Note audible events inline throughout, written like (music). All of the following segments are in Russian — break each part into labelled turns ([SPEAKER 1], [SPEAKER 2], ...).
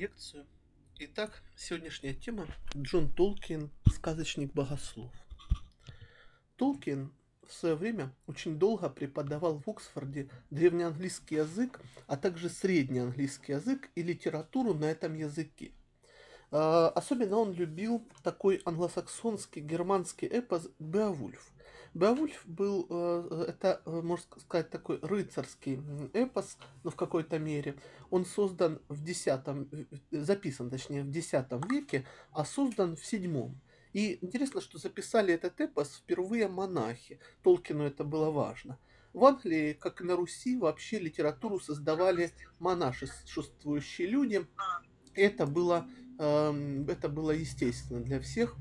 [SPEAKER 1] лекцию. Итак, сегодняшняя тема Джон Толкин «Сказочник-богослов». Толкин в свое время очень долго преподавал в Оксфорде древнеанглийский язык, а также среднеанглийский язык и литературу на этом языке. А, особенно он любил такой англосаксонский германский эпос «Беовульф», Беовульф был, э, это, э, можно сказать, такой рыцарский эпос, ну, в какой-то мере. Он создан в десятом, записан, точнее, в X веке, а создан в седьмом. И интересно, что записали этот эпос впервые монахи. Толкину это было важно. В Англии, как и на Руси, вообще литературу создавали монашествующие люди. Это было, эм, это было естественно для всех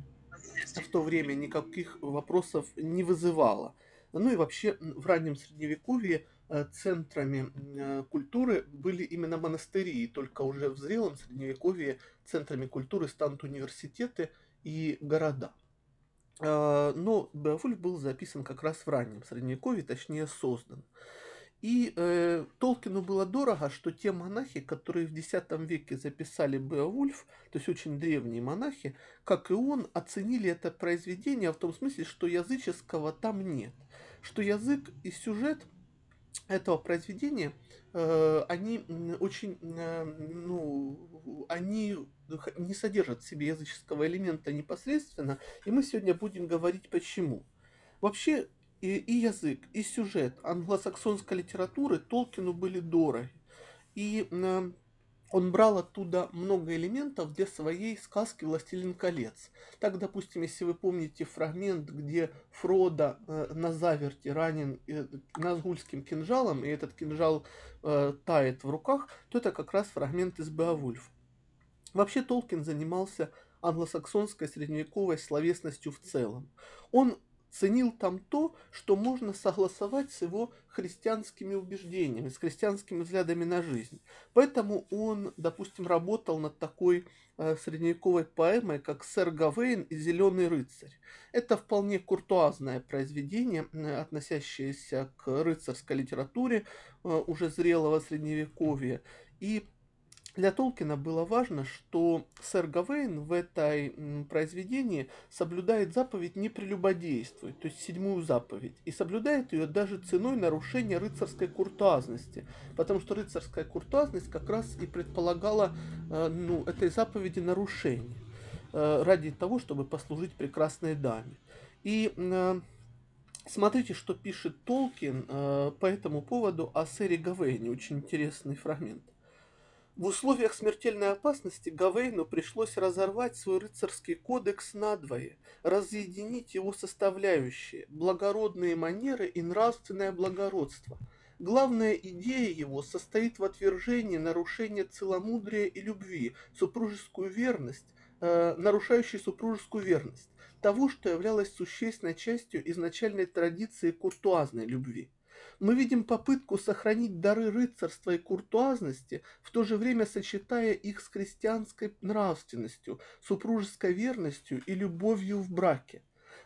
[SPEAKER 1] в то время никаких вопросов не вызывало. Ну и вообще в раннем средневековье э, центрами э, культуры были именно монастыри, и только уже в зрелом средневековье центрами культуры станут университеты и города. А, но Беовульф был записан как раз в раннем средневековье, точнее создан. И э, Толкину было дорого, что те монахи, которые в X веке записали Беовульф, то есть очень древние монахи, как и он, оценили это произведение в том смысле, что языческого там нет. Что язык и сюжет этого произведения, э, они очень, э, ну, они не содержат в себе языческого элемента непосредственно, и мы сегодня будем говорить почему. Вообще, и, и язык, и сюжет англосаксонской литературы Толкину были дороги. И э, он брал оттуда много элементов для своей сказки «Властелин колец». Так, допустим, если вы помните фрагмент, где Фродо э, на заверте ранен э, назгульским кинжалом, и этот кинжал э, тает в руках, то это как раз фрагмент из Беовульфа. Вообще Толкин занимался англосаксонской средневековой словесностью в целом. Он ценил там то, что можно согласовать с его христианскими убеждениями, с христианскими взглядами на жизнь. Поэтому он, допустим, работал над такой э, средневековой поэмой, как «Сэр Гавейн и Зеленый рыцарь». Это вполне куртуазное произведение, э, относящееся к рыцарской литературе э, уже зрелого средневековья. И для Толкина было важно, что сэр Гавейн в этой произведении соблюдает заповедь не прелюбодействовать, то есть седьмую заповедь, и соблюдает ее даже ценой нарушения рыцарской куртуазности, потому что рыцарская куртуазность как раз и предполагала э, ну, этой заповеди нарушение э, ради того, чтобы послужить прекрасной даме. И э, Смотрите, что пишет Толкин по этому поводу о сэре Гавейне. Очень интересный фрагмент. В условиях смертельной опасности Гавейну пришлось разорвать свой рыцарский кодекс надвое, разъединить его составляющие – благородные манеры и нравственное благородство. Главная идея его состоит в отвержении нарушения целомудрия и любви, супружескую верность, э, нарушающей супружескую верность, того, что являлось существенной частью изначальной традиции куртуазной любви мы видим попытку сохранить дары рыцарства и куртуазности, в то же время сочетая их с христианской нравственностью, супружеской верностью и любовью в браке.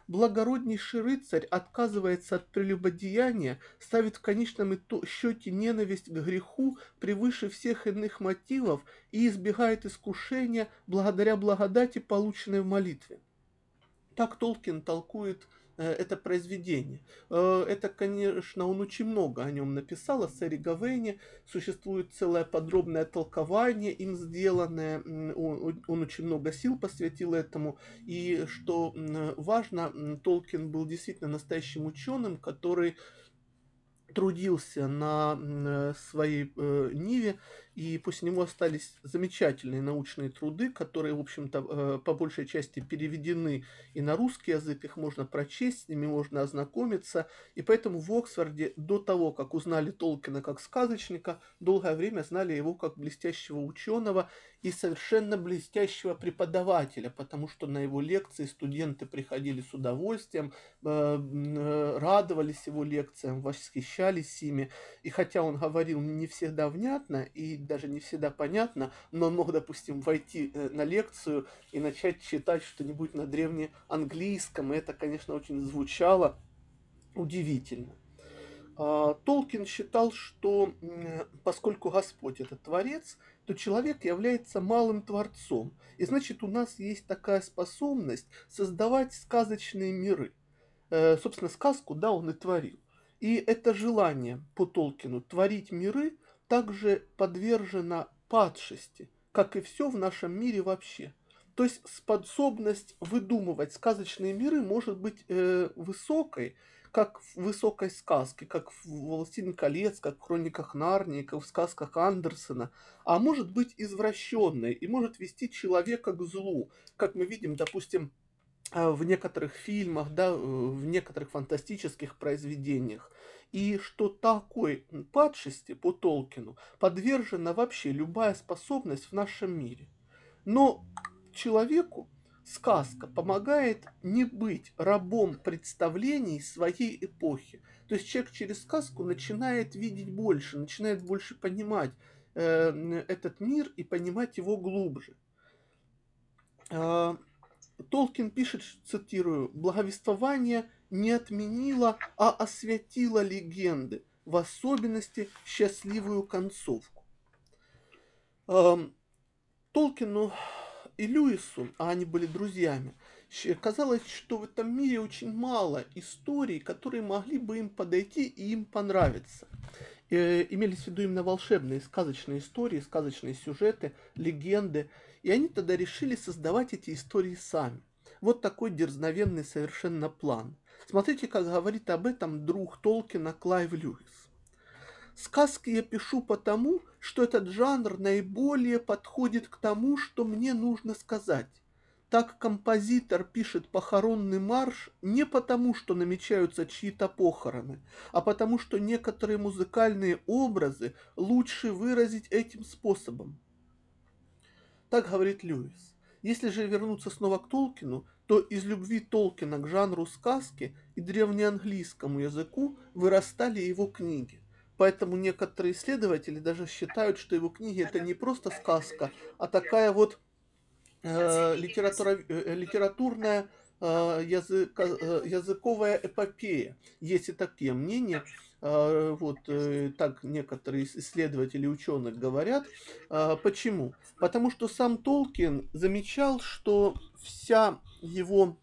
[SPEAKER 1] Благороднейший рыцарь отказывается от прелюбодеяния, ставит в конечном счете ненависть к греху превыше всех иных мотивов и избегает искушения благодаря благодати, полученной в молитве. Так Толкин толкует это произведение. Э, это, конечно, он очень много о нем написал, о сэре Гавейне. Существует целое подробное толкование им сделанное. Он, он очень много сил посвятил этому. И что важно, Толкин был действительно настоящим ученым, который трудился на э, своей ниве и после него остались замечательные научные труды, которые, в общем-то, э, по большей части переведены и на русский язык, их можно прочесть, с ними можно ознакомиться, и поэтому в Оксфорде до того, как узнали Толкина как сказочника, долгое время знали его как блестящего ученого и совершенно блестящего преподавателя, потому что на его лекции студенты приходили с удовольствием, э, э, радовались его лекциям, восхищались ими, и хотя он говорил не всегда внятно и даже не всегда понятно, но мог, допустим, войти э, на лекцию и начать читать что-нибудь на древнеанглийском, и это, конечно, очень звучало удивительно. А, Толкин считал, что поскольку Господь это Творец, то человек является малым творцом. И значит, у нас есть такая способность создавать сказочные миры. Э, собственно, сказку, да, он и творил. И это желание по Толкину творить миры также подвержено падшести, как и все в нашем мире вообще. То есть способность выдумывать сказочные миры может быть э, высокой, как в высокой сказке, как в «Властелин колец», как в «Хрониках Нарнии», как в сказках Андерсона, а может быть извращенной и может вести человека к злу, как мы видим, допустим, в некоторых фильмах, да, в некоторых фантастических произведениях. И что такой падшести по Толкину подвержена вообще любая способность в нашем мире. Но человеку сказка помогает не быть рабом представлений своей эпохи. То есть человек через сказку начинает видеть больше, начинает больше понимать э, этот мир и понимать его глубже. Э, Толкин пишет, цитирую, «Благовествование не отменило, а осветило легенды, в особенности счастливую концовку». Толкину и Льюису, а они были друзьями, казалось, что в этом мире очень мало историй, которые могли бы им подойти и им понравиться. Э, имелись в виду именно волшебные, сказочные истории, сказочные сюжеты, легенды. И они тогда решили создавать эти истории сами. Вот такой дерзновенный совершенно план. Смотрите, как говорит об этом друг Толкина Клайв Льюис. Сказки я пишу потому, что этот жанр наиболее подходит к тому, что мне нужно сказать. Так композитор пишет похоронный марш не потому, что намечаются чьи-то похороны, а потому, что некоторые музыкальные образы лучше выразить этим способом. Так говорит Льюис. Если же вернуться снова к Толкину, то из любви Толкина к жанру сказки и древнеанглийскому языку вырастали его книги. Поэтому некоторые исследователи даже считают, что его книги это не просто сказка, а такая вот э, литература, э, литературная э, язык, э, языковая эпопея. Есть и такие мнения. Э, вот э, так некоторые исследователи ученых говорят. Э, почему? Потому что сам Толкин замечал, что вся его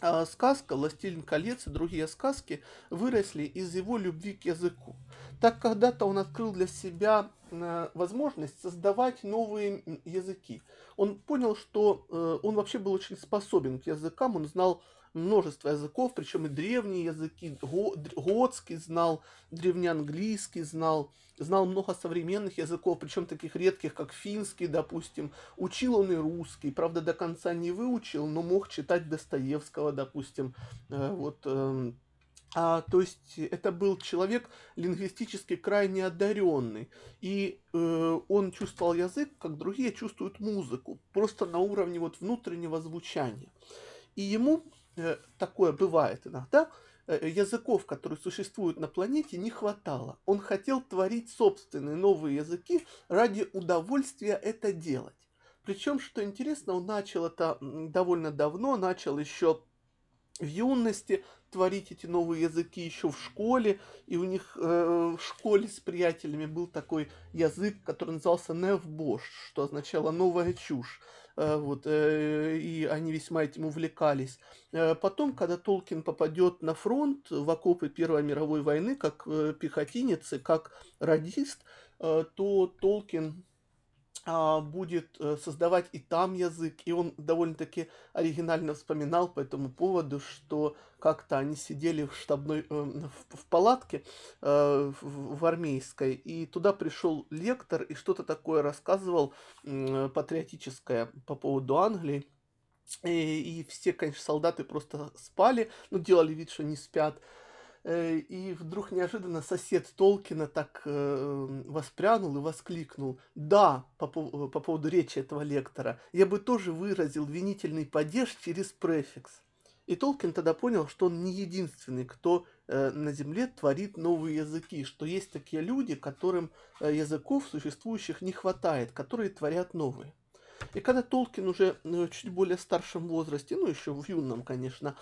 [SPEAKER 1] а сказка «Властелин колец» и другие сказки выросли из его любви к языку. Так когда-то он открыл для себя э, возможность создавать новые языки. Он понял, что э, он вообще был очень способен к языкам, он знал множество языков, причем и древние языки, готский знал, древнеанглийский знал, знал много современных языков, причем таких редких, как финский, допустим. Учил он и русский, правда, до конца не выучил, но мог читать Достоевского, допустим. Э, вот, эм, а, то есть это был человек лингвистически крайне одаренный. И э, он чувствовал язык, как другие чувствуют музыку, просто на уровне вот внутреннего звучания. И ему такое бывает иногда, э, языков, которые существуют на планете, не хватало. Он хотел творить собственные новые языки ради удовольствия это делать. Причем, что интересно, он начал это довольно давно, начал еще в юности творить эти новые языки еще в школе, и у них э, в школе с приятелями был такой язык, который назывался Невбош, что означало новая чушь. Э, вот, э, и они весьма этим увлекались. Э, потом, когда Толкин попадет на фронт в окопы Первой мировой войны, как пехотинец и как радист, то Толкин будет э, создавать и там язык, и он довольно-таки оригинально вспоминал по этому поводу, что как-то они сидели в штабной, э, в, палатке э, в, армейской, и туда пришел лектор и что-то такое рассказывал патриотическое по поводу Англии. И, и все, конечно, солдаты просто спали, ну, делали вид, что не спят. Э, и вдруг неожиданно сосед Толкина так э, воспрянул и воскликнул. Да, по, по поводу речи этого лектора, я бы тоже выразил винительный падеж через префикс. И Толкин тогда понял, что он не единственный, кто э, на Земле творит новые языки, что есть такие люди, которым э, языков существующих не хватает, которые творят новые. И когда Толкин уже чуть более старшем возрасте, ну еще в юном, конечно,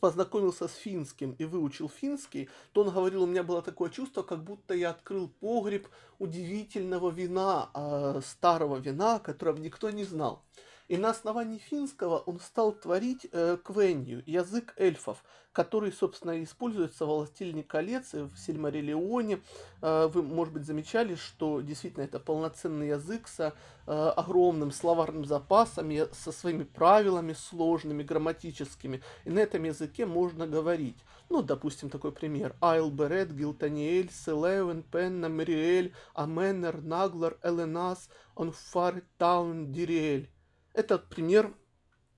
[SPEAKER 1] познакомился с финским и выучил финский, то он говорил, у меня было такое чувство, как будто я открыл погреб удивительного вина, э, старого вина, которого никто не знал. И на основании финского он стал творить э, квенью, язык эльфов, который, собственно, используется в «Властелине колец» в «Сильмариллионе». Э, вы, может быть, замечали, что действительно это полноценный язык со э, огромным словарным запасом, со своими правилами сложными, грамматическими. И на этом языке можно говорить. Ну, допустим, такой пример. Айл Берет, Гилтаниэль, Селевен, Пенна, Мариэль, Аменер, Наглар, Эленас, Онфар, Таун, Дириэль. Это пример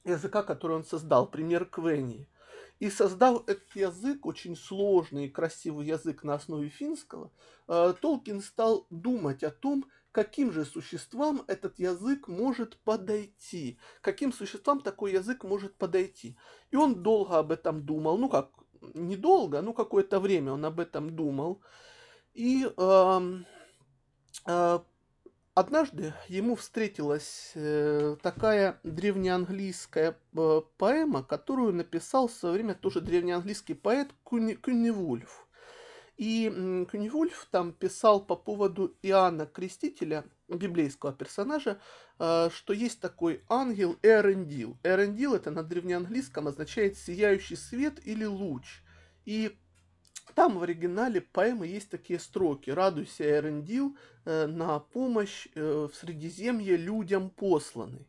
[SPEAKER 1] языка, который он создал, пример Квении. И создав этот язык, очень сложный и красивый язык на основе финского, э, Толкин стал думать о том, каким же существам этот язык может подойти, каким существам такой язык может подойти. И он долго об этом думал, ну как, недолго, ну какое-то время он об этом думал. И э, э, Однажды ему встретилась э, такая древнеанглийская э, поэма, которую написал в свое время тоже древнеанглийский поэт Кунивульф. И Кунивульф там писал по поводу Иоанна Крестителя, библейского персонажа, э, что есть такой ангел Эрендил. Эрендил это на древнеанглийском означает сияющий свет или луч. И там в оригинале поэмы есть такие строки. «Радуйся, Эрендил, э, на помощь э, в Средиземье людям посланный».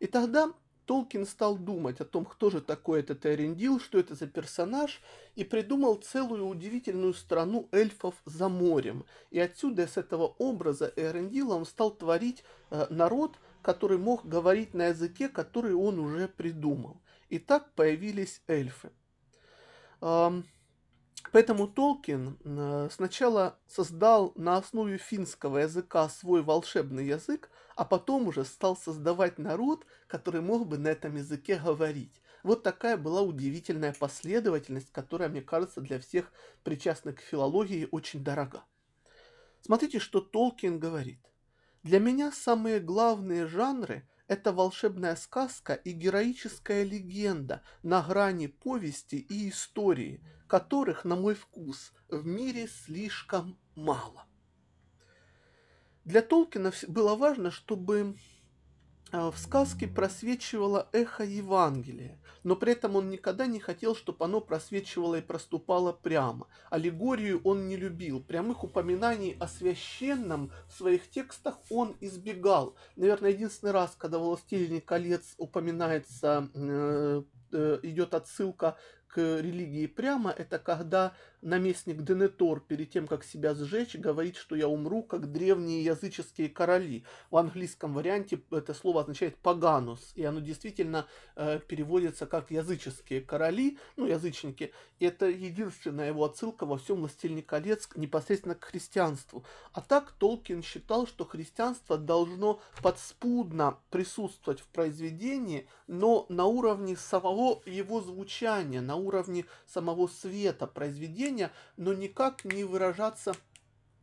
[SPEAKER 1] И тогда Толкин стал думать о том, кто же такой этот Эрендил, что это за персонаж, и придумал целую удивительную страну эльфов за морем. И отсюда, с этого образа Эрендила, он стал творить э, народ, который мог говорить на языке, который он уже придумал. И так появились эльфы. Поэтому Толкин э, сначала создал на основе финского языка свой волшебный язык, а потом уже стал создавать народ, который мог бы на этом языке говорить. Вот такая была удивительная последовательность, которая, мне кажется, для всех причастных к филологии очень дорога. Смотрите, что Толкин говорит. Для меня самые главные жанры – это волшебная сказка и героическая легенда на грани повести и истории – которых, на мой вкус, в мире слишком мало. Для Толкина было важно, чтобы в сказке просвечивало эхо Евангелия, но при этом он никогда не хотел, чтобы оно просвечивало и проступало прямо. Аллегорию он не любил, прямых упоминаний о священном в своих текстах он избегал. Наверное, единственный раз, когда «Властелине колец» упоминается, э, э, идет отсылка к религии прямо, это когда наместник Денетор перед тем, как себя сжечь, говорит, что я умру, как древние языческие короли. В английском варианте это слово означает «паганус», и оно действительно э, переводится как «языческие короли», ну, язычники. И это единственная его отсылка во всем «Властелине колец» непосредственно к христианству. А так Толкин считал, что христианство должно подспудно присутствовать в произведении, но на уровне самого его звучания, на уровне самого света произведения, мышления, но никак не выражаться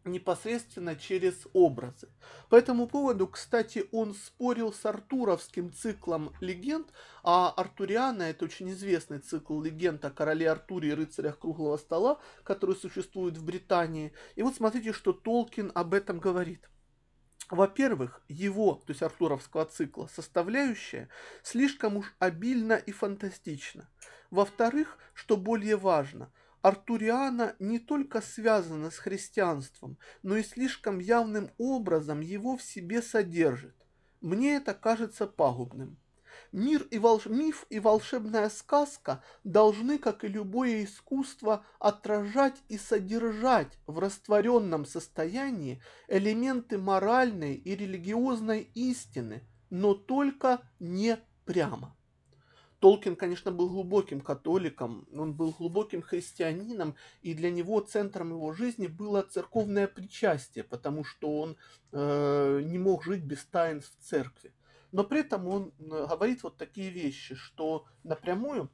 [SPEAKER 1] непосредственно через образы. По этому поводу, кстати, он спорил с артуровским циклом легенд, а Артуриана это очень известный цикл легенд о короле Артуре и рыцарях круглого стола, который существует в Британии. И вот смотрите, что Толкин об этом говорит. Во-первых, его, то есть артуровского цикла, составляющая слишком уж обильна и фантастична. Во-вторых, что более важно, Артуриана не только связана с христианством, но и слишком явным образом его в себе содержит. Мне это кажется пагубным. Мир и волш... Миф и волшебная сказка должны, как и любое искусство, отражать и содержать в растворенном состоянии элементы моральной и религиозной истины, но только не прямо. Толкин, конечно, был глубоким католиком, он был глубоким христианином, и для него центром его жизни было церковное причастие, потому что он э, не мог жить без таинств церкви. Но при этом он э, говорит вот такие вещи, что напрямую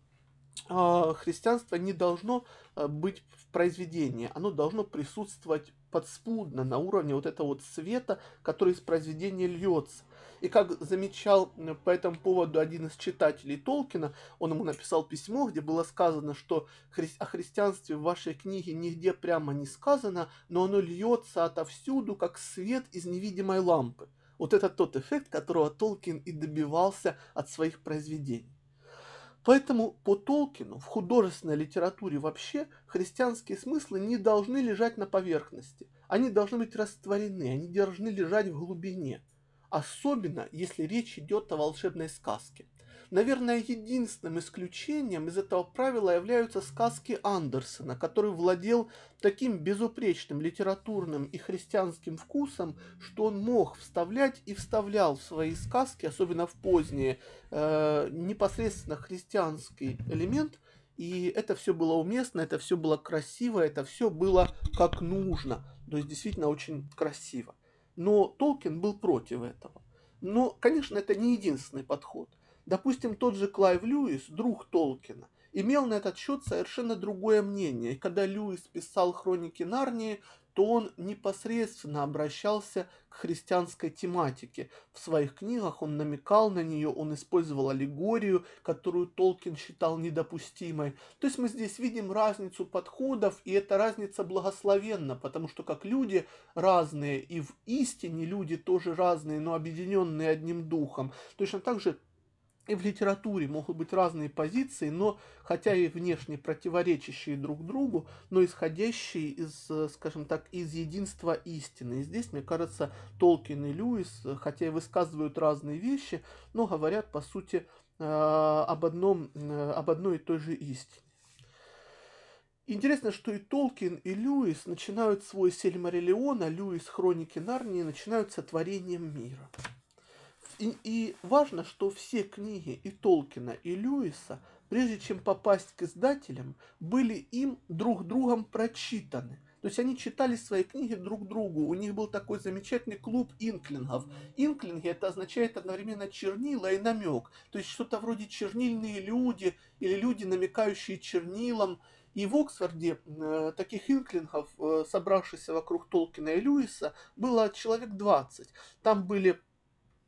[SPEAKER 1] э, христианство не должно э, быть в произведении, оно должно присутствовать подспудно, на уровне вот этого вот света, который из произведения льется. И как замечал по этому поводу один из читателей Толкина, он ему написал письмо, где было сказано, что хри о христианстве в вашей книге нигде прямо не сказано, но оно льется отовсюду, как свет из невидимой лампы. Вот это тот эффект, которого Толкин и добивался от своих произведений. Поэтому по Толкину в художественной литературе вообще христианские смыслы не должны лежать на поверхности. Они должны быть растворены, они должны лежать в глубине. Особенно, если речь идет о волшебной сказке. Наверное, единственным исключением из этого правила являются сказки Андерсена, который владел таким безупречным литературным и христианским вкусом, что он мог вставлять и вставлял в свои сказки, особенно в поздние, э, непосредственно христианский элемент, и это все было уместно, это все было красиво, это все было как нужно, то есть действительно очень красиво. Но Толкин был против этого. Но, конечно, это не единственный подход. Допустим, тот же Клайв Льюис, друг Толкина, имел на этот счет совершенно другое мнение. И когда Льюис писал «Хроники Нарнии», то он непосредственно обращался к христианской тематике. В своих книгах он намекал на нее, он использовал аллегорию, которую Толкин считал недопустимой. То есть мы здесь видим разницу подходов, и эта разница благословенна, потому что как люди разные, и в истине люди тоже разные, но объединенные одним духом. Точно так же и в литературе могут быть разные позиции, но хотя и внешне противоречащие друг другу, но исходящие из, скажем так, из единства истины. И здесь, мне кажется, Толкин и Льюис, хотя и высказывают разные вещи, но говорят, по сути, э, об, одном, э, об одной и той же истине. Интересно, что и Толкин, и Льюис начинают свой Сельмариллион, а Льюис Хроники Нарнии начинают с творением мира. И, и важно, что все книги и Толкина, и Льюиса, прежде чем попасть к издателям, были им друг другом прочитаны. То есть они читали свои книги друг другу. У них был такой замечательный клуб инклингов. Инклинги это означает одновременно чернила и намек. То есть что-то вроде чернильные люди или люди, намекающие чернилом. И в Оксфорде э, таких инклингов, э, собравшихся вокруг Толкина и Льюиса, было человек 20. Там были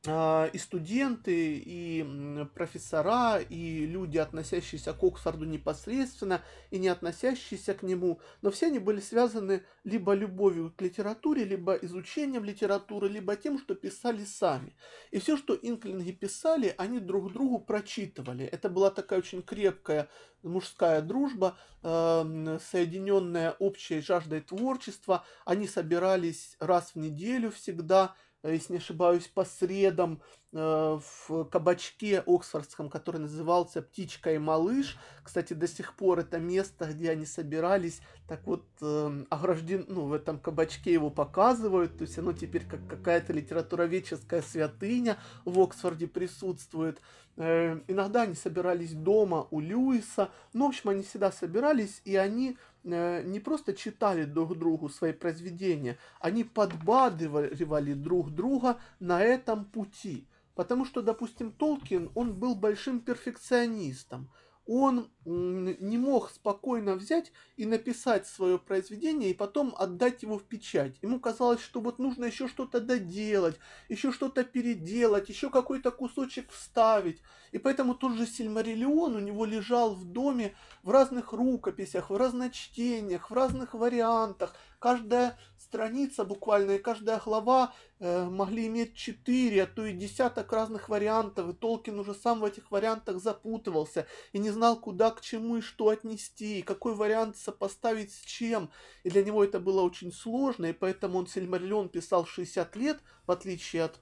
[SPEAKER 1] и студенты, и профессора, и люди, относящиеся к Оксфорду непосредственно, и не относящиеся к нему, но все они были связаны либо любовью к литературе, либо изучением литературы, либо тем, что писали сами. И все, что инклинги писали, они друг другу прочитывали. Это была такая очень крепкая мужская дружба, э, соединенная общей жаждой творчества. Они собирались раз в неделю всегда, если не ошибаюсь, по средам э, в кабачке Оксфордском, который назывался «Птичка и малыш». Кстати, до сих пор это место, где они собирались, так вот, э, огражден, ну, в этом кабачке его показывают, то есть оно теперь как какая-то литературоведческая святыня в Оксфорде присутствует. Иногда они собирались дома у Льюиса, но, в общем, они всегда собирались, и они Э, не просто читали друг другу свои произведения, они подбадривали друг друга на этом пути. Потому что, допустим, Толкин, он был большим перфекционистом он не мог спокойно взять и написать свое произведение и потом отдать его в печать. Ему казалось, что вот нужно еще что-то доделать, еще что-то переделать, еще какой-то кусочек вставить. И поэтому тот же Сильмариллион у него лежал в доме в разных рукописях, в разночтениях, в разных вариантах. Каждая страница буквально и каждая глава э, могли иметь четыре, а то и десяток разных вариантов, и Толкин уже сам в этих вариантах запутывался и не знал, куда, к чему и что отнести, и какой вариант сопоставить с чем. И для него это было очень сложно, и поэтому он Сильмариллион писал 60 лет, в отличие от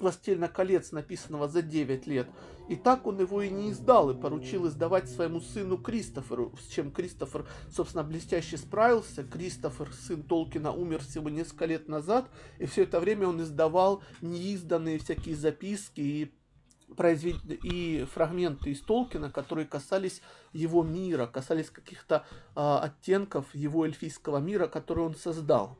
[SPEAKER 1] «Властелина колец», написанного за 9 лет. И так он его и не издал, и поручил издавать своему сыну Кристоферу, с чем Кристофер, собственно, блестяще справился. Кристофер, сын Толкина, умер всего несколько лет назад, и все это время он издавал неизданные всякие записки и произвед... и фрагменты из Толкина, которые касались его мира, касались каких-то а, оттенков его эльфийского мира, который он создал.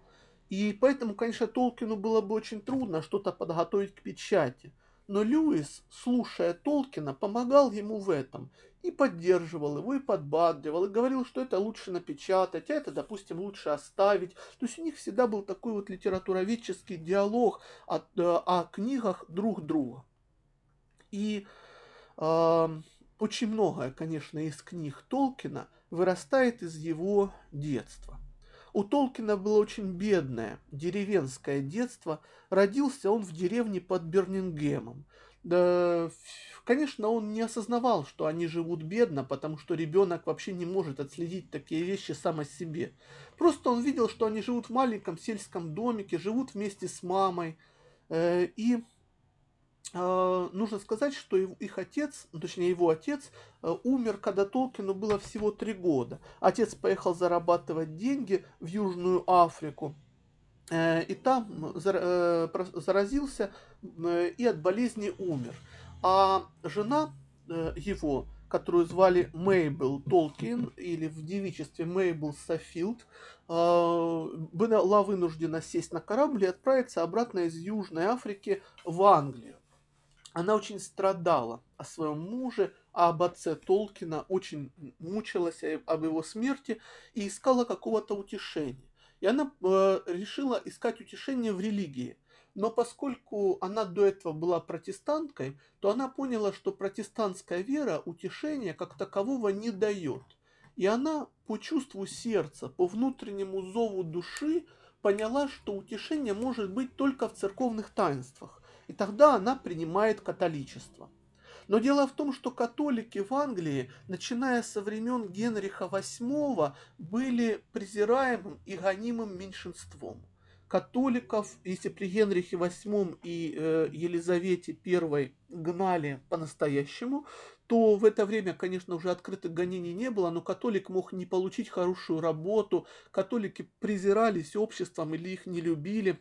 [SPEAKER 1] И поэтому, конечно, Толкину было бы очень трудно что-то подготовить к печати. Но Льюис, слушая Толкина, помогал ему в этом и поддерживал его, и подбадривал, и говорил, что это лучше напечатать, а это, допустим, лучше оставить. То есть у них всегда был такой вот литературоведческий диалог о, э, о книгах друг друга. И э, очень многое, конечно, из книг Толкина вырастает из его детства. У Толкина было очень бедное деревенское детство. Родился он в деревне под Бернингемом. Да, конечно, он не осознавал, что они живут бедно, потому что ребенок вообще не может отследить такие вещи сам о себе. Просто он видел, что они живут в маленьком сельском домике, живут вместе с мамой. Э, и нужно сказать, что их отец, ну, точнее его отец, э, умер, когда Толкину было всего три года. Отец поехал зарабатывать деньги в Южную Африку. И там заразился и от болезни умер. А жена его, которую звали Мейбл Толкин, или в девичестве Мейбл Сафилд, была вынуждена сесть на корабль и отправиться обратно из Южной Африки в Англию. Она очень страдала о своем муже, а об отце Толкина, очень мучилась об его смерти и искала какого-то утешения. И она э, решила искать утешение в религии. Но поскольку она до этого была протестанткой, то она поняла, что протестантская вера утешения как такового не дает. И она по чувству сердца, по внутреннему зову души поняла, что утешение может быть только в церковных таинствах и тогда она принимает католичество. Но дело в том, что католики в Англии, начиная со времен Генриха VIII, были презираемым и гонимым меньшинством. Католиков, если при Генрихе VIII и э, Елизавете I гнали по-настоящему, то в это время, конечно, уже открытых гонений не было, но католик мог не получить хорошую работу, католики презирались обществом или их не любили,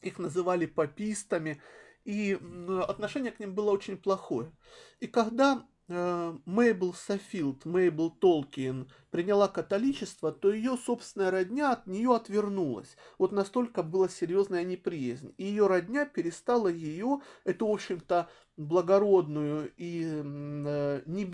[SPEAKER 1] их называли папистами, и отношение к ним было очень плохое. И когда Мейбл Сафилд, Мейбл Толкин приняла католичество, то ее собственная родня от нее отвернулась. Вот настолько была серьезная неприязнь. И ее родня перестала ее, эту, в общем-то, благородную и э, не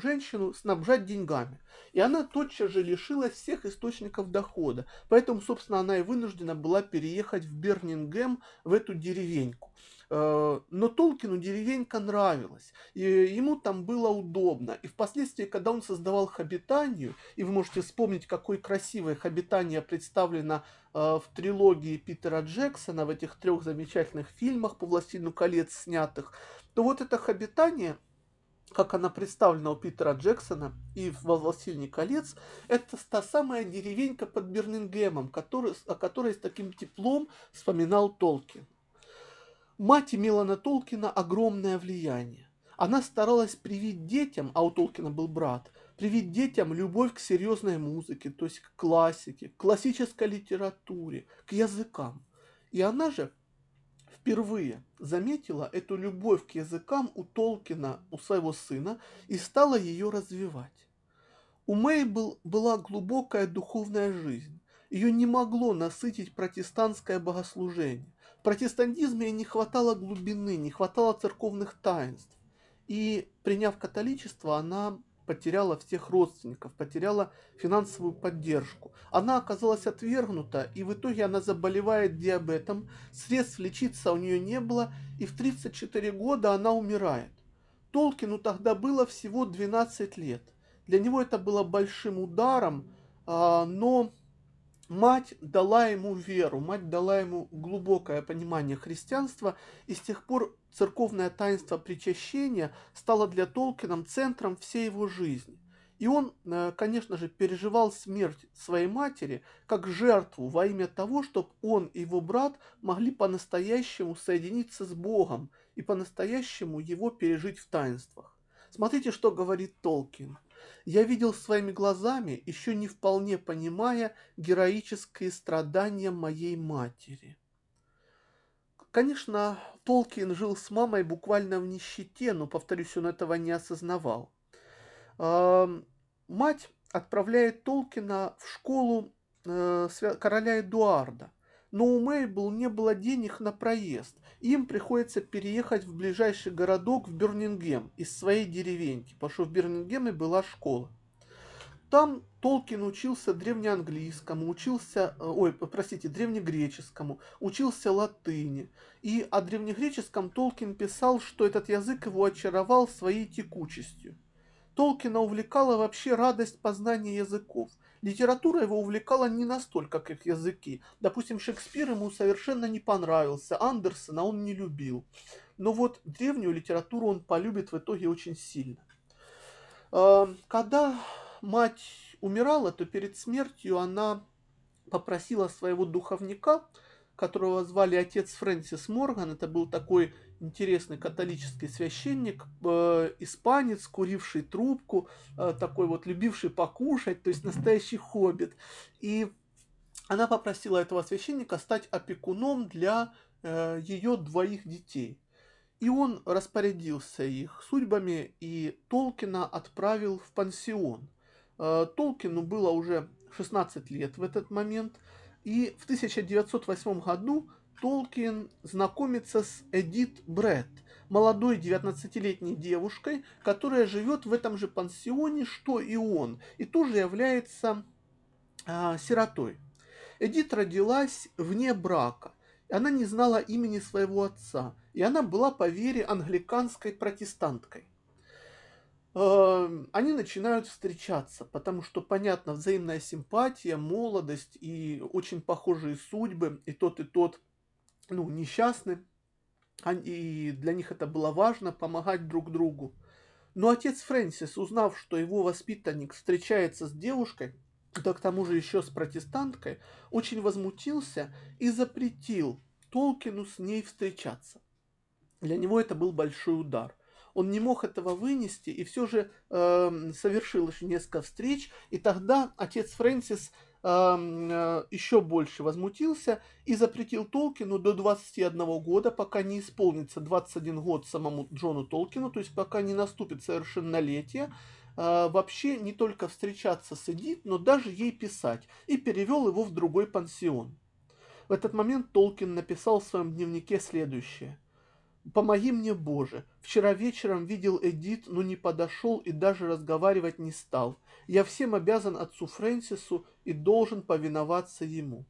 [SPEAKER 1] женщину снабжать деньгами. И она тотчас же лишилась всех источников дохода. Поэтому, собственно, она и вынуждена была переехать в Бернингем, в эту деревеньку. Э, но Толкину деревенька нравилась, и ему там было удобно. И впоследствии, когда он создавал Хабитанию, и вы можете вспомнить, какое красивое Хабитания представлено э, в трилогии Питера Джексона, в этих трех замечательных фильмах по «Властелину колец» снятых, то вот это Хабитания как она представлена у Питера Джексона и во «Властелине колец», это та самая деревенька под Бернингемом, который, о которой с таким теплом вспоминал Толкин. Мать имела на Толкина огромное влияние. Она старалась привить детям, а у Толкина был брат, привить детям любовь к серьезной музыке, то есть к классике, к классической литературе, к языкам. И она же впервые заметила эту любовь к языкам у Толкина, у своего сына, и стала ее развивать. У Мейбл была глубокая духовная жизнь. Ее не могло насытить протестантское богослужение. В протестантизме не хватало глубины, не хватало церковных таинств. И приняв католичество, она потеряла всех родственников, потеряла финансовую поддержку. Она оказалась отвергнута, и в итоге она заболевает диабетом, средств лечиться у нее не было, и в 34 года она умирает. Толкину тогда было всего 12 лет. Для него это было большим ударом, а, но Мать дала ему веру, мать дала ему глубокое понимание христианства, и с тех пор церковное таинство причащения стало для Толкина центром всей его жизни. И он, э, конечно же, переживал смерть своей матери как жертву во имя того, чтобы он и его брат могли по-настоящему соединиться с Богом и по-настоящему его пережить в таинствах. Смотрите, что говорит Толкин я видел своими глазами, еще не вполне понимая героические страдания моей матери. Конечно, Толкин жил с мамой буквально в нищете, но, повторюсь, он этого не осознавал. Мать отправляет Толкина в школу э, короля Эдуарда, но у Мейбл не было денег на проезд. Им приходится переехать в ближайший городок в Бирмингем из своей деревеньки, потому что в Бирмингеме была школа. Там Толкин учился древнеанглийскому, учился, э, ой, простите, древнегреческому, учился латыни. И о древнегреческом Толкин писал, что этот язык его очаровал своей текучестью. Толкина увлекала вообще радость познания языков. Литература его увлекала не настолько, как языки. Допустим, Шекспир ему совершенно не понравился, Андерсона он не любил. Но вот древнюю литературу он полюбит в итоге очень сильно. Э, когда мать умирала, то перед смертью она попросила своего духовника, которого звали отец Фрэнсис Морган, это был такой интересный католический священник, э, испанец, куривший трубку, э, такой вот любивший покушать, то есть настоящий хоббит. И она попросила этого священника стать опекуном для э, ее двоих детей. И он распорядился их судьбами и Толкина отправил в пансион. Э, Толкину было уже 16 лет в этот момент, и в 1908 году Толкин знакомится с Эдит Бретт, молодой 19-летней девушкой, которая живет в этом же пансионе, что и он, и тоже является а, сиротой. Эдит родилась вне брака. Она не знала имени своего отца, и она была по вере англиканской протестанткой. Эм, они начинают встречаться, потому что, понятно, взаимная симпатия, молодость и очень похожие судьбы, и тот, и тот ну, несчастны, и для них это было важно помогать друг другу. Но отец Фрэнсис, узнав, что его воспитанник встречается с девушкой, да к тому же еще с протестанткой, очень возмутился и запретил Толкину с ней встречаться. Для него это был большой удар. Он не мог этого вынести и все же э, совершил еще несколько встреч. И тогда отец Фрэнсис еще больше возмутился и запретил Толкину до 21 года, пока не исполнится 21 год самому Джону Толкину, то есть пока не наступит совершеннолетие, э, вообще не только встречаться с Эдит, но даже ей писать, и перевел его в другой пансион. В этот момент Толкин написал в своем дневнике следующее – Помоги мне, Боже. Вчера вечером видел Эдит, но не подошел и даже разговаривать не стал. Я всем обязан отцу Фрэнсису и должен повиноваться ему.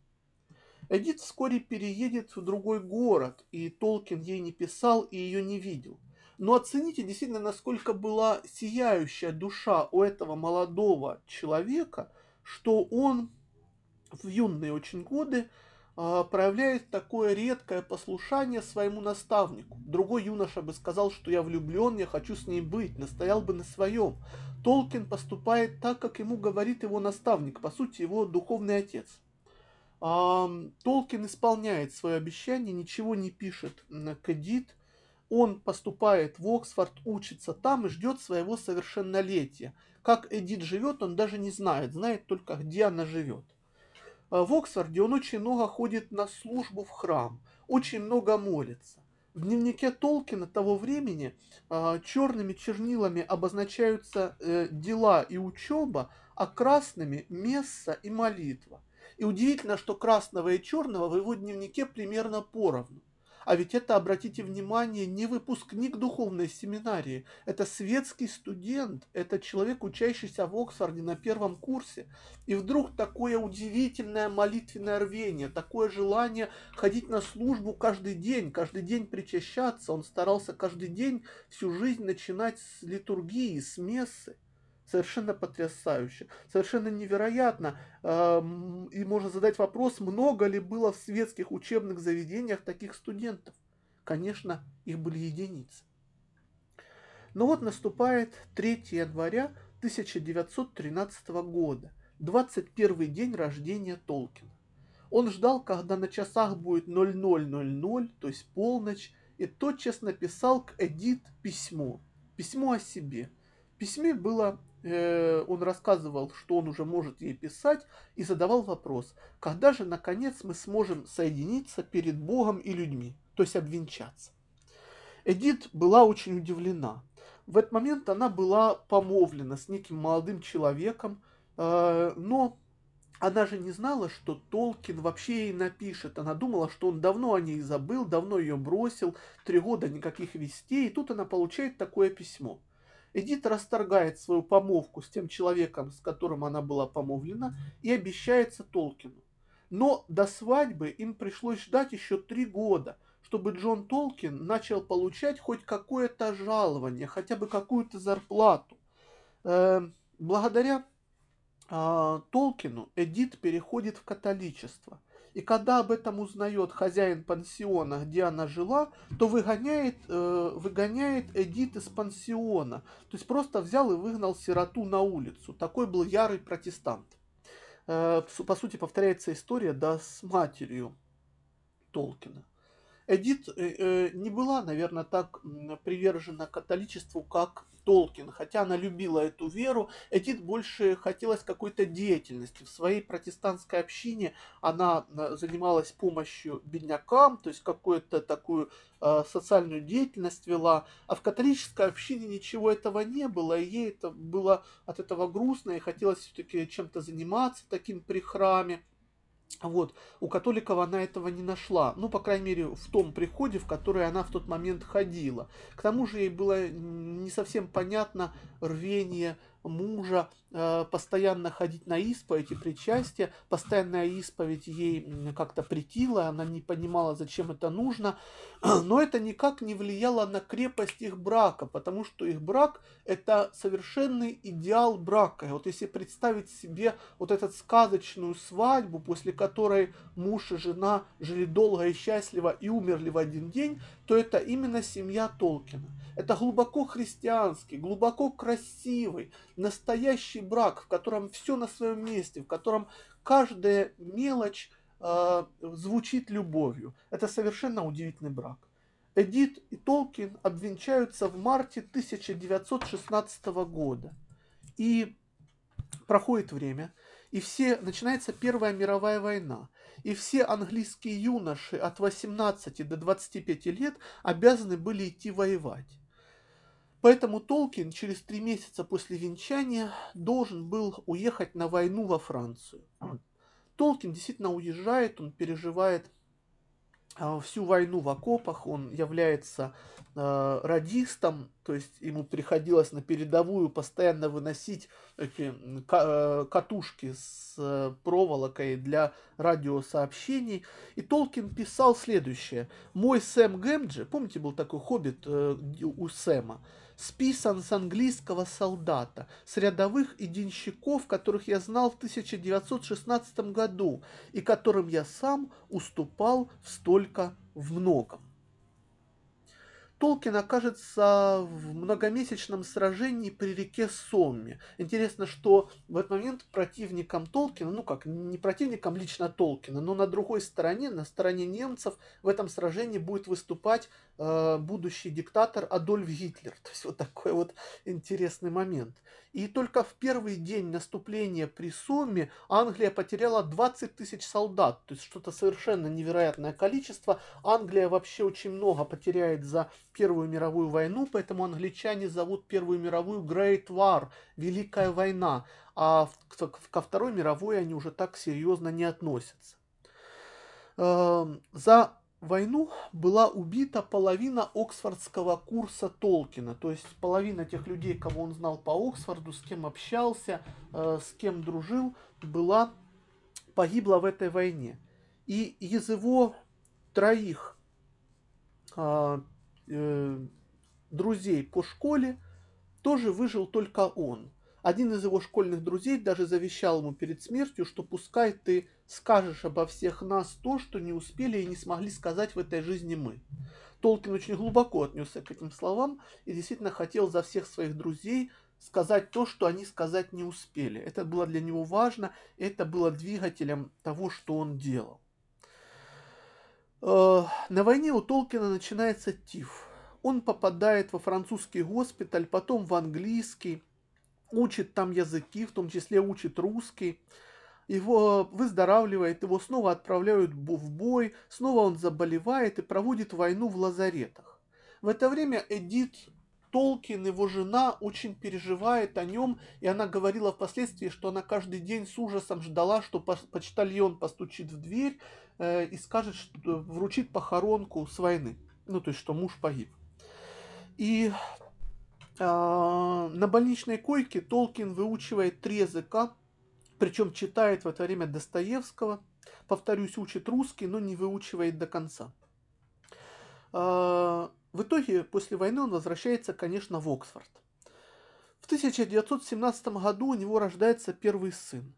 [SPEAKER 1] Эдит вскоре переедет в другой город, и Толкин ей не писал и ее не видел. Но оцените действительно, насколько была сияющая душа у этого молодого человека, что он в юные очень годы проявляет такое редкое послушание своему наставнику. Другой юноша бы сказал, что я влюблен, я хочу с ней быть, настоял бы на своем. Толкин поступает так, как ему говорит его наставник, по сути, его духовный отец. А, Толкин исполняет свое обещание, ничего не пишет к Эдит. Он поступает в Оксфорд, учится там и ждет своего совершеннолетия. Как Эдит живет, он даже не знает, знает только, где она живет. А в Оксфорде он очень много ходит на службу в храм, очень много молится. В дневнике Толкина того времени э, черными чернилами обозначаются э, дела и учеба, а красными месса и молитва. И удивительно, что красного и черного в его дневнике примерно поровну. А ведь это, обратите внимание, не выпускник духовной семинарии, это светский студент, это человек, учащийся в Оксфорде на первом курсе. И вдруг такое удивительное молитвенное рвение, такое желание ходить на службу каждый день, каждый день причащаться. Он старался каждый день всю жизнь начинать с литургии, с мессы совершенно потрясающе, совершенно невероятно. И можно задать вопрос, много ли было в светских учебных заведениях таких студентов. Конечно, их были единицы. Но вот наступает 3 января 1913 года, 21 день рождения Толкина. Он ждал, когда на часах будет 0000, то есть полночь, и тотчас написал к Эдит письмо. Письмо о себе. Письме было Э, он рассказывал, что он уже может ей писать, и задавал вопрос, когда же, наконец, мы сможем соединиться перед Богом и людьми, то есть обвенчаться. Эдит была очень удивлена. В этот момент она была помолвлена с неким молодым человеком, э, но она же не знала, что Толкин вообще ей напишет. Она думала, что он давно о ней забыл, давно ее бросил, три года никаких вестей. И тут она получает такое письмо. Эдит расторгает свою помолвку с тем человеком, с которым она была помолвлена, и обещается Толкину. Но до свадьбы им пришлось ждать еще три года, чтобы Джон Толкин начал получать хоть какое-то жалование, хотя бы какую-то зарплату. Э, благодаря э, Толкину Эдит переходит в католичество. И когда об этом узнает хозяин пансиона, где она жила, то выгоняет, э, выгоняет Эдит из пансиона. То есть просто взял и выгнал сироту на улицу. Такой был ярый протестант. Э, по сути, повторяется история да, с матерью Толкина. Эдит э, э, не была, наверное, так привержена католичеству, как Толкин, хотя она любила эту веру, Эдит больше хотелось какой-то деятельности. В своей протестантской общине она э, занималась помощью беднякам, то есть какую-то такую социальную деятельность вела, а в католической общине ничего этого не было, и ей это было от этого грустно, и хотелось все-таки чем-то заниматься таким при храме. Вот. У католиков она этого не нашла. Ну, по крайней мере, в том приходе, в который она в тот момент ходила. К тому же ей было не совсем понятно рвение мужа э, постоянно ходить на исповедь и причастие. Постоянная исповедь ей как-то притила, она не понимала, зачем это нужно. (clears throat) Но это никак не влияло на крепость их брака, потому что их брак – это совершенный идеал брака. Вот если представить себе вот эту сказочную свадьбу, после которой муж и жена жили долго и счастливо и умерли в один день, то это именно семья Толкина. Это глубоко христианский, глубоко красивый, настоящий брак, в котором все на своем месте, в котором каждая мелочь э, звучит любовью. Это совершенно удивительный брак. Эдит и Толкин обвенчаются в марте 1916 года. И проходит время, и все начинается Первая мировая война. И все английские юноши от 18 до 25 лет обязаны были идти воевать. Поэтому Толкин через три месяца после венчания должен был уехать на войну во Францию. Толкин действительно уезжает, он переживает а, всю войну в окопах, он является э, радистом, то есть ему приходилось на передовую постоянно выносить эти э, катушки с э, проволокой для радиосообщений. И Толкин писал следующее. «Мой Сэм Гэмджи, помните, был такой хоббит э, у Сэма, списан с английского солдата, с рядовых и денщиков, которых я знал в 1916 году и которым я сам уступал столько в многом. Толкин окажется в многомесячном сражении при реке Сомме. Интересно, что в этот момент противником Толкина, ну как, не противником лично Толкина, но на другой стороне, на стороне немцев, в этом сражении будет выступать э, будущий диктатор Адольф Гитлер. То есть вот такой вот интересный момент. И только в первый день наступления при Сомме Англия потеряла 20 тысяч солдат. То есть что-то совершенно невероятное количество. Англия вообще очень много потеряет за Первую мировую войну, поэтому англичане зовут Первую мировую Great War, Великая война. А ко Второй мировой они уже так серьезно не относятся. Эм, за войну была убита половина Оксфордского курса Толкина, то есть половина тех людей, кого он знал по Оксфорду, с кем общался, э, с кем дружил, была погибла в этой войне. И из его троих э, друзей по школе тоже выжил только он. Один из его школьных друзей даже завещал ему перед смертью, что пускай ты скажешь обо всех нас то, что не успели и не смогли сказать в этой жизни мы. Толкин очень глубоко отнесся к этим словам и действительно хотел за всех своих друзей сказать то, что они сказать не успели. Это было для него важно, это было двигателем того, что он делал. Э, на войне у Толкина начинается тиф. Он попадает во французский госпиталь, потом в английский, учит там языки, в том числе учит русский. Его выздоравливает, его снова отправляют в бой, снова он заболевает и проводит войну в лазаретах. В это время Эдит Толкин, его жена, очень переживает о нем, и она говорила впоследствии, что она каждый день с ужасом ждала, что почтальон постучит в дверь э, и скажет, что вручит похоронку с войны. Ну, то есть, что муж погиб. И э, на больничной койке Толкин выучивает три языка, причем читает в это время Достоевского, повторюсь, учит русский, но не выучивает до конца. Э, в итоге, после войны он возвращается, конечно, в Оксфорд. В 1917 году у него рождается первый сын.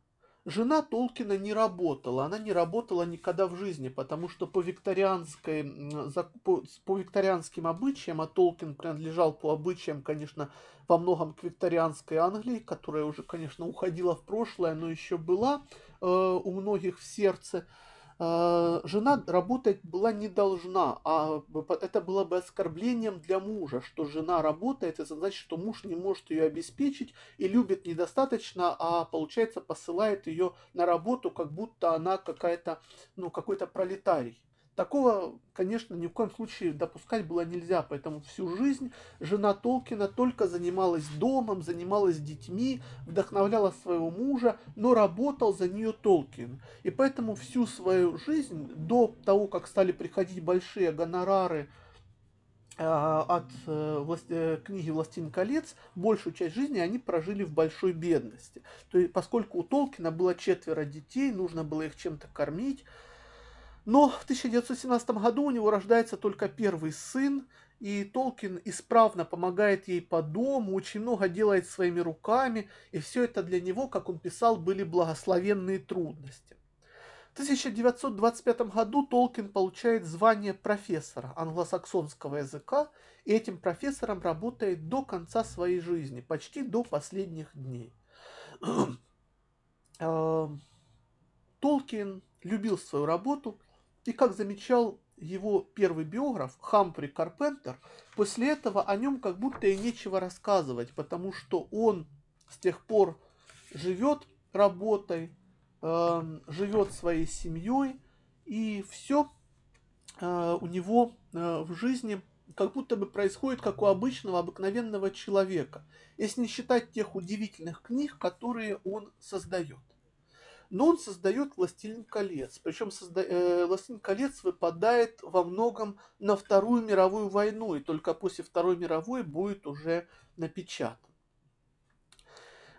[SPEAKER 1] Жена Толкина не работала, она не работала никогда в жизни, потому что по, викторианской, по, по викторианским обычаям, а Толкин принадлежал по обычаям, конечно, во многом к викторианской Англии, которая уже, конечно, уходила в прошлое, но еще была э, у многих в сердце, а, жена работать была не должна, а это было бы оскорблением для мужа, что жена работает, это значит, что муж не может ее обеспечить и любит недостаточно, а получается посылает ее на работу, как будто она какая-то, ну, какой-то пролетарий. Такого, конечно, ни в коем случае допускать было нельзя, поэтому всю жизнь жена Толкина только занималась домом, занималась детьми, вдохновляла своего мужа, но работал за нее Толкин. И поэтому всю свою жизнь, до того, как стали приходить большие гонорары э, от э, власти, э, книги «Властелин колец», большую часть жизни они прожили в большой бедности. То есть, поскольку у Толкина было четверо детей, нужно было их чем-то кормить, но в 1917 году у него рождается только первый сын, и Толкин исправно помогает ей по дому, очень много делает своими руками, и все это для него, как он писал, были благословенные трудности. В 1925 году Толкин получает звание профессора англосаксонского языка, и этим профессором работает до конца своей жизни, почти до последних дней. (clears throat) Эм, Толкин любил свою работу – и как замечал его первый биограф Хамфри Карпентер, после этого о нем как будто и нечего рассказывать, потому что он с тех пор живет работой, э, живет своей семьей, и все э, у него э, в жизни как будто бы происходит как у обычного, обыкновенного человека, если не считать тех удивительных книг, которые он создает. Но он создает «Властелин колец». Причем созда... э, «Властелин колец» выпадает во многом на Вторую мировую войну, и только после Второй мировой будет уже напечатан.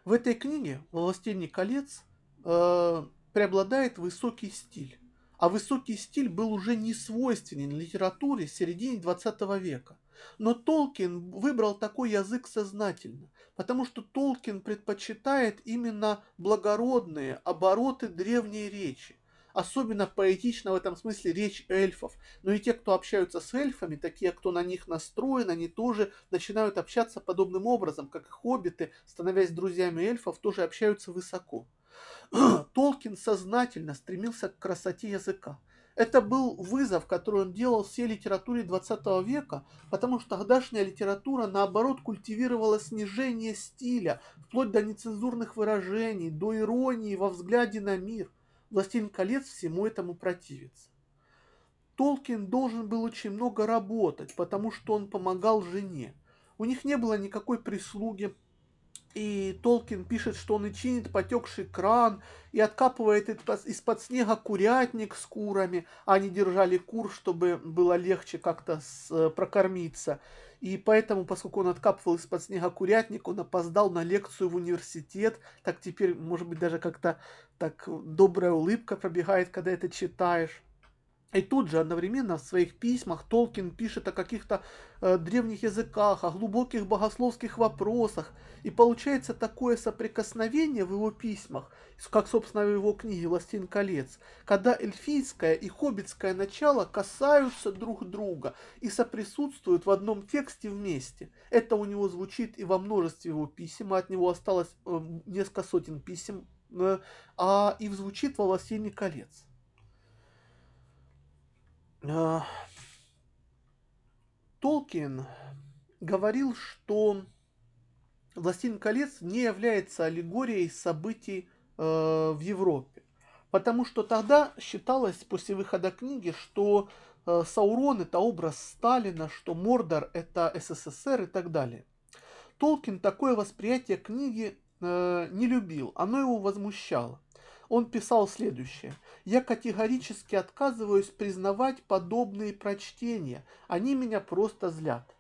[SPEAKER 1] В этой книге «Властелин колец» э, преобладает высокий стиль. А высокий стиль был уже не свойственен литературе в середине 20 века. Но Толкин выбрал такой язык сознательно, потому что Толкин предпочитает именно благородные обороты древней речи. Особенно поэтично в этом смысле речь эльфов. Но и те, кто общаются с эльфами, такие, кто на них настроен, они тоже начинают общаться подобным образом, как и хоббиты, становясь друзьями эльфов, тоже общаются высоко. (clears throat) Толкин сознательно стремился к красоте языка. Это был вызов, который он делал всей литературе 20 века, потому что тогдашняя литература, наоборот, культивировала снижение стиля, вплоть до нецензурных выражений, до иронии во взгляде на мир. «Властелин колец» всему этому противится. Толкин должен был очень много работать, потому что он помогал жене. У них не было никакой прислуги, и Толкин пишет, что он и чинит потекший кран, и откапывает из-под снега курятник с курами. Они держали кур, чтобы было легче как-то э, прокормиться. И поэтому, поскольку он откапывал из-под снега курятник, он опоздал на лекцию в университет. Так теперь, может быть, даже как-то так добрая улыбка пробегает, когда это читаешь. И тут же одновременно в своих письмах Толкин пишет о каких-то э, древних языках, о глубоких богословских вопросах. И получается такое соприкосновение в его письмах, как, собственно, в его книге «Властелин колец», когда эльфийское и хоббитское начало касаются друг друга и соприсутствуют в одном тексте вместе. Это у него звучит и во множестве его писем, а от него осталось э, несколько сотен писем, э, а и звучит во «Властелине колец». А, Толкин говорил, что «Властелин колец» не является аллегорией событий э, в Европе. Потому что тогда считалось после выхода книги, что э, Саурон это образ Сталина, что Мордор это СССР и так далее. Толкин такое восприятие книги э, не любил, оно его возмущало. Он писал следующее. «Я категорически отказываюсь признавать подобные прочтения. Они меня просто злят».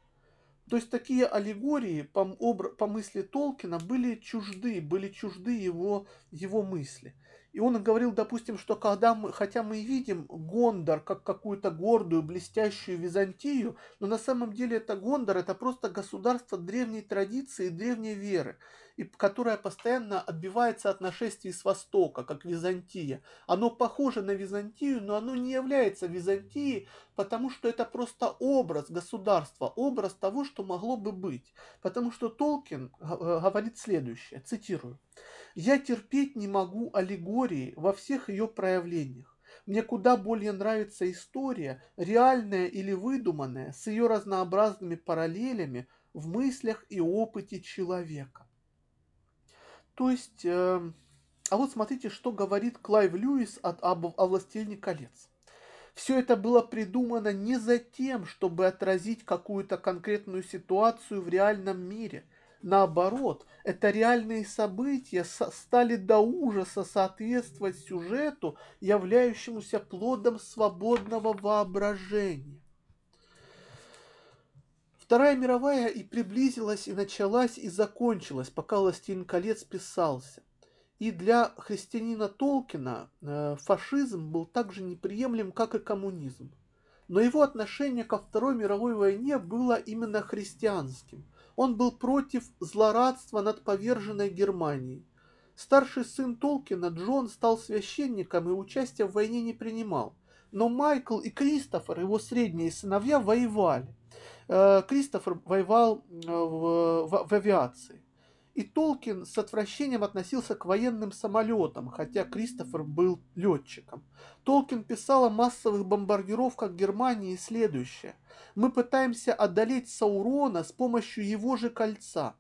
[SPEAKER 1] То есть такие аллегории по, по мысли Толкина были чужды, были чужды его, его мысли. И он говорил, допустим, что когда мы, хотя мы видим Гондор как какую-то гордую, блестящую Византию, но на самом деле это Гондор, это просто государство древней традиции, древней веры, и которое постоянно отбивается от нашествий с Востока, как Византия. Оно похоже на Византию, но оно не является Византией, потому что это просто образ государства, образ того, что могло бы быть. Потому что Толкин э, говорит следующее, цитирую. Я терпеть не могу аллегории во всех ее проявлениях. Мне куда более нравится история, реальная или выдуманная, с ее разнообразными параллелями в мыслях и опыте человека. То есть, э, а вот смотрите, что говорит Клайв Льюис от, об, о «Властелине колец». Все это было придумано не за тем, чтобы отразить какую-то конкретную ситуацию в реальном мире – Наоборот, это реальные события стали до ужаса соответствовать сюжету, являющемуся плодом свободного воображения. Вторая мировая и приблизилась, и началась, и закончилась, пока «Властелин колец» писался. И для христианина Толкина э, фашизм был так же неприемлем, как и коммунизм. Но его отношение ко Второй мировой войне было именно христианским. Он был против злорадства над поверженной Германией. Старший сын Толкина, Джон, стал священником и участия в войне не принимал. Но Майкл и Кристофер, его средние сыновья, воевали. Э, Кристофер воевал э, в, в, в авиации. И Толкин с отвращением относился к военным самолетам, хотя Кристофер был летчиком. Толкин писал о массовых бомбардировках Германии следующее. «Мы пытаемся одолеть Саурона с помощью его же кольца».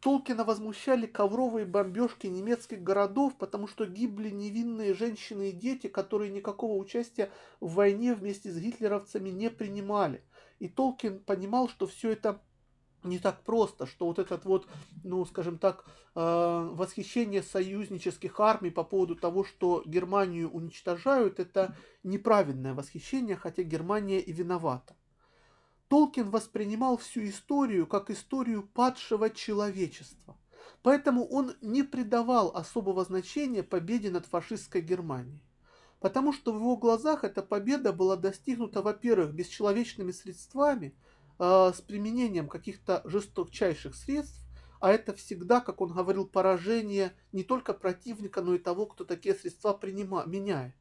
[SPEAKER 1] Толкина возмущали ковровые бомбежки немецких городов, потому что гибли невинные женщины и дети, которые никакого участия в войне вместе с гитлеровцами не принимали. И Толкин понимал, что все это не так просто, что вот этот вот, ну, скажем так, э, восхищение союзнических армий по поводу того, что Германию уничтожают, это неправильное восхищение, хотя Германия и виновата. Толкин воспринимал всю историю как историю падшего человечества, поэтому он не придавал особого значения победе над фашистской Германией. Потому что в его глазах эта победа была достигнута, во-первых, бесчеловечными средствами – э, с применением каких-то жесточайших средств, а это всегда, как он говорил, поражение не только противника, но и того, кто такие средства принима, меняет.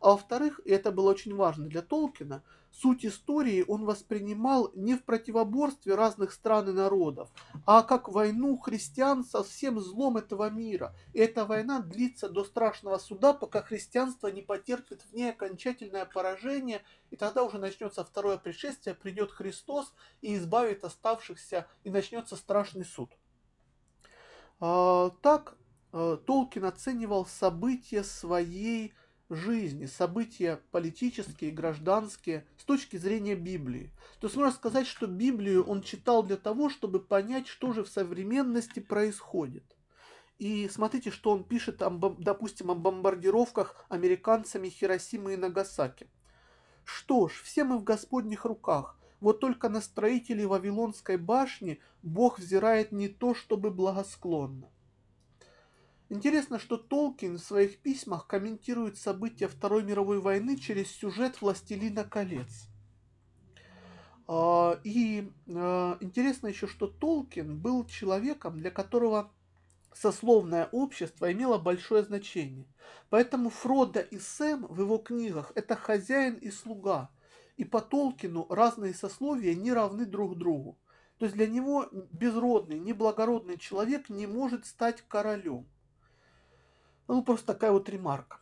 [SPEAKER 1] А во-вторых, и это было очень важно для Толкина, суть истории он воспринимал не в противоборстве разных стран и народов, а как войну христиан со всем злом этого мира. И эта война длится до страшного суда, пока христианство не потерпит в ней окончательное поражение, и тогда уже начнется второе пришествие, придет Христос и избавит оставшихся, и начнется страшный суд. А, так а, Толкин оценивал события своей жизни, события политические, гражданские с точки зрения Библии. То есть можно сказать, что Библию он читал для того, чтобы понять, что же в современности происходит. И смотрите, что он пишет, допустим, о бомбардировках американцами Хиросимы и Нагасаки. Что ж, все мы в Господних руках. Вот только на строителей Вавилонской башни Бог взирает не то, чтобы благосклонно. Интересно, что Толкин в своих письмах комментирует события Второй мировой войны через сюжет «Властелина колец». А, и а, интересно еще, что Толкин был человеком, для которого сословное общество имело большое значение. Поэтому Фродо и Сэм в его книгах – это хозяин и слуга. И по Толкину разные сословия не равны друг другу. То есть для него безродный, неблагородный человек не может стать королем. Ну, просто такая вот ремарка.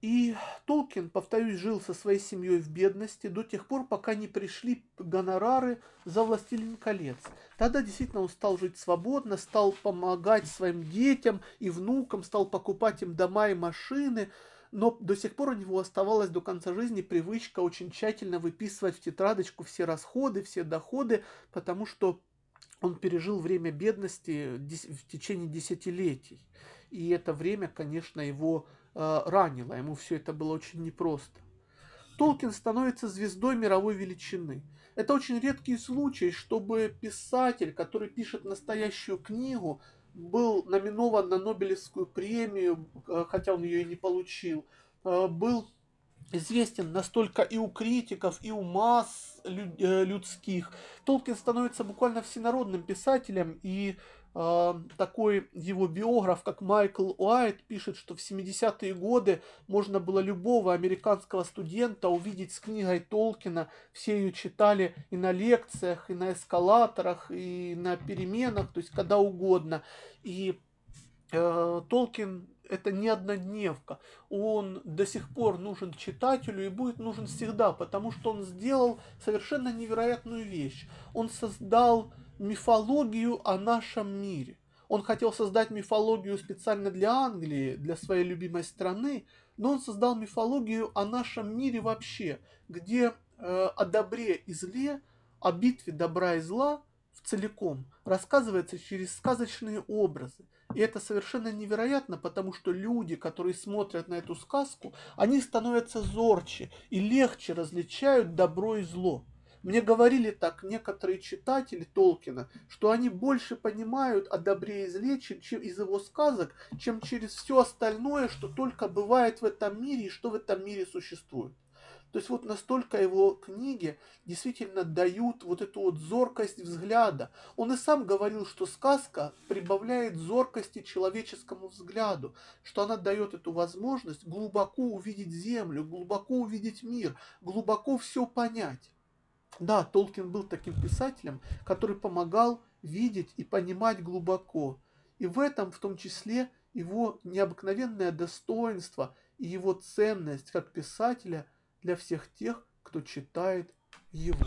[SPEAKER 1] И Толкин, повторюсь, жил со своей семьей в бедности до тех пор, пока не пришли гонорары за «Властелин колец». Тогда действительно он стал жить свободно, стал помогать своим детям и внукам, стал покупать им дома и машины. но до сих пор у него оставалась до конца жизни привычка очень тщательно выписывать в тетрадочку все расходы, все доходы, потому что он пережил время бедности в течение десятилетий. И это время, конечно, его э, ранило, ему все это было очень непросто. Толкин становится звездой мировой величины. Это очень редкий случай, чтобы писатель, который пишет настоящую книгу, был номинован на Нобелевскую премию, э, хотя он ее и не получил, э, был известен настолько и у критиков, и у масс э, людских. Толкин становится буквально всенародным писателем, и такой его биограф, как Майкл Уайт, пишет, что в 70-е годы можно было любого американского студента увидеть с книгой Толкина. Все ее читали и на лекциях, и на эскалаторах, и на переменах, то есть когда угодно. И э, Толкин это не однодневка. Он до сих пор нужен читателю и будет нужен всегда, потому что он сделал совершенно невероятную вещь. Он создал мифологию о нашем мире. Он хотел создать мифологию специально для Англии, для своей любимой страны, но он создал мифологию о нашем мире вообще, где э, о добре и зле, о битве добра и зла в целиком рассказывается через сказочные образы. И это совершенно невероятно, потому что люди, которые смотрят на эту сказку, они становятся зорче и легче различают добро и зло. Мне говорили так некоторые читатели Толкина, что они больше понимают о добре и зле чем, чем из его сказок, чем через все остальное, что только бывает в этом мире и что в этом мире существует. То есть вот настолько его книги действительно дают вот эту вот зоркость взгляда. Он и сам говорил, что сказка прибавляет зоркости человеческому взгляду, что она дает эту возможность глубоко увидеть землю, глубоко увидеть мир, глубоко все понять. Да, Толкин был таким писателем, который помогал видеть и понимать глубоко. И в этом в том числе его необыкновенное достоинство и его ценность как писателя – для всех тех, кто читает его.